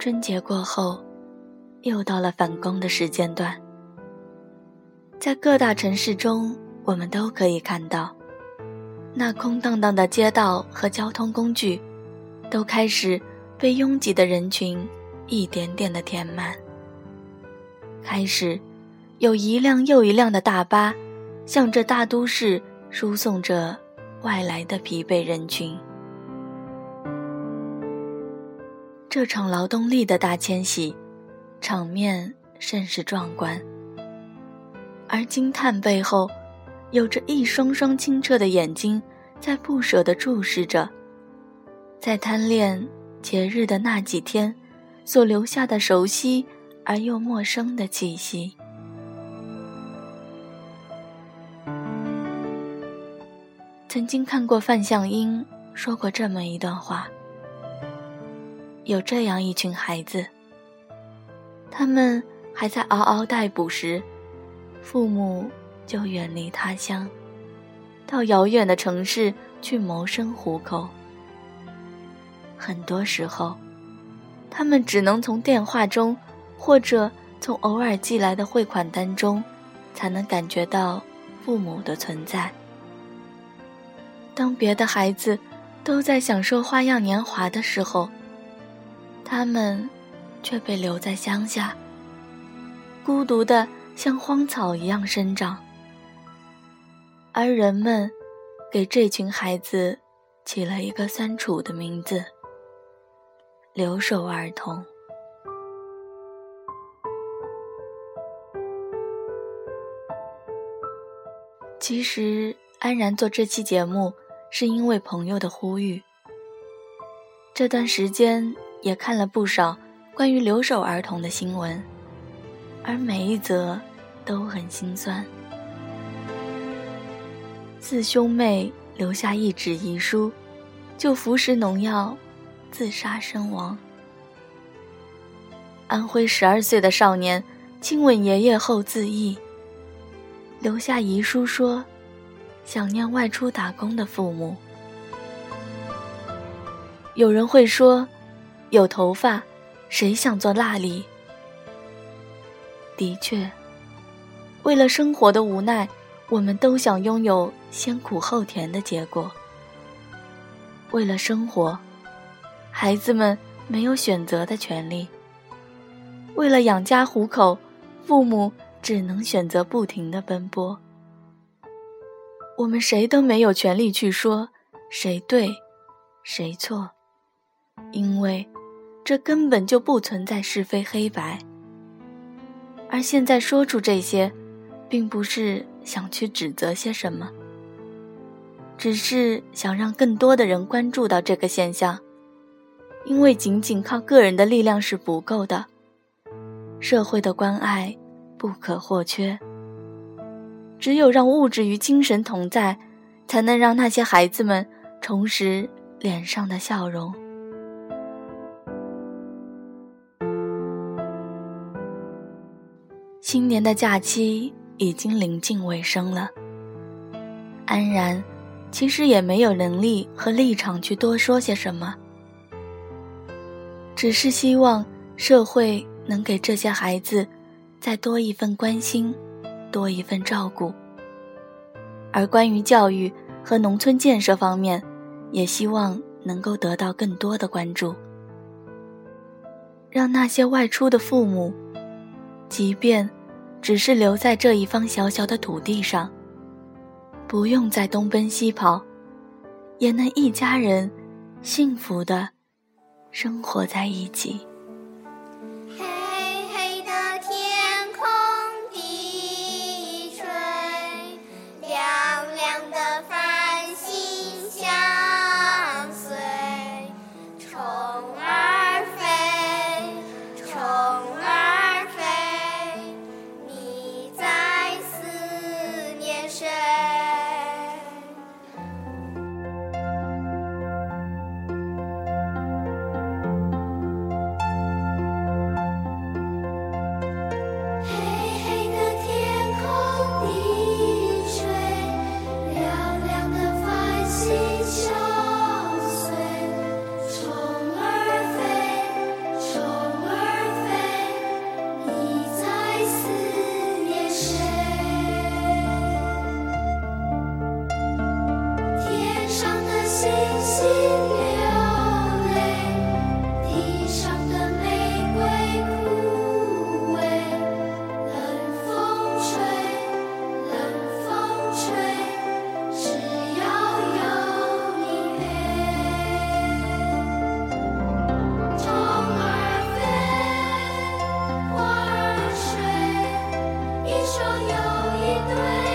春节过后，又到了返工的时间段。在各大城市中，我们都可以看到，那空荡荡的街道和交通工具，都开始被拥挤的人群一点点的填满。开始，有一辆又一辆的大巴，向着大都市输送着外来的疲惫人群。这场劳动力的大迁徙，场面甚是壮观。而惊叹背后，有着一双双清澈的眼睛，在不舍地注视着，在贪恋节日的那几天所留下的熟悉而又陌生的气息。曾经看过范向英说过这么一段话。有这样一群孩子，他们还在嗷嗷待哺时，父母就远离他乡，到遥远的城市去谋生糊口。很多时候，他们只能从电话中，或者从偶尔寄来的汇款单中，才能感觉到父母的存在。当别的孩子都在享受花样年华的时候，他们却被留在乡下，孤独的像荒草一样生长。而人们给这群孩子起了一个酸楚的名字——留守儿童。其实，安然做这期节目是因为朋友的呼吁。这段时间。也看了不少关于留守儿童的新闻，而每一则都很心酸。四兄妹留下一纸遗书，就服食农药，自杀身亡。安徽十二岁的少年亲吻爷爷后自缢，留下遗书说：“想念外出打工的父母。”有人会说。有头发，谁想做蜡梨？的确，为了生活的无奈，我们都想拥有先苦后甜的结果。为了生活，孩子们没有选择的权利。为了养家糊口，父母只能选择不停的奔波。我们谁都没有权利去说谁对，谁错，因为。这根本就不存在是非黑白，而现在说出这些，并不是想去指责些什么，只是想让更多的人关注到这个现象，因为仅仅靠个人的力量是不够的，社会的关爱不可或缺，只有让物质与精神同在，才能让那些孩子们重拾脸上的笑容。新年的假期已经临近尾声了，安然，其实也没有能力和立场去多说些什么，只是希望社会能给这些孩子再多一份关心，多一份照顾。而关于教育和农村建设方面，也希望能够得到更多的关注，让那些外出的父母，即便。只是留在这一方小小的土地上，不用再东奔西跑，也能一家人幸福地生活在一起。中有一对。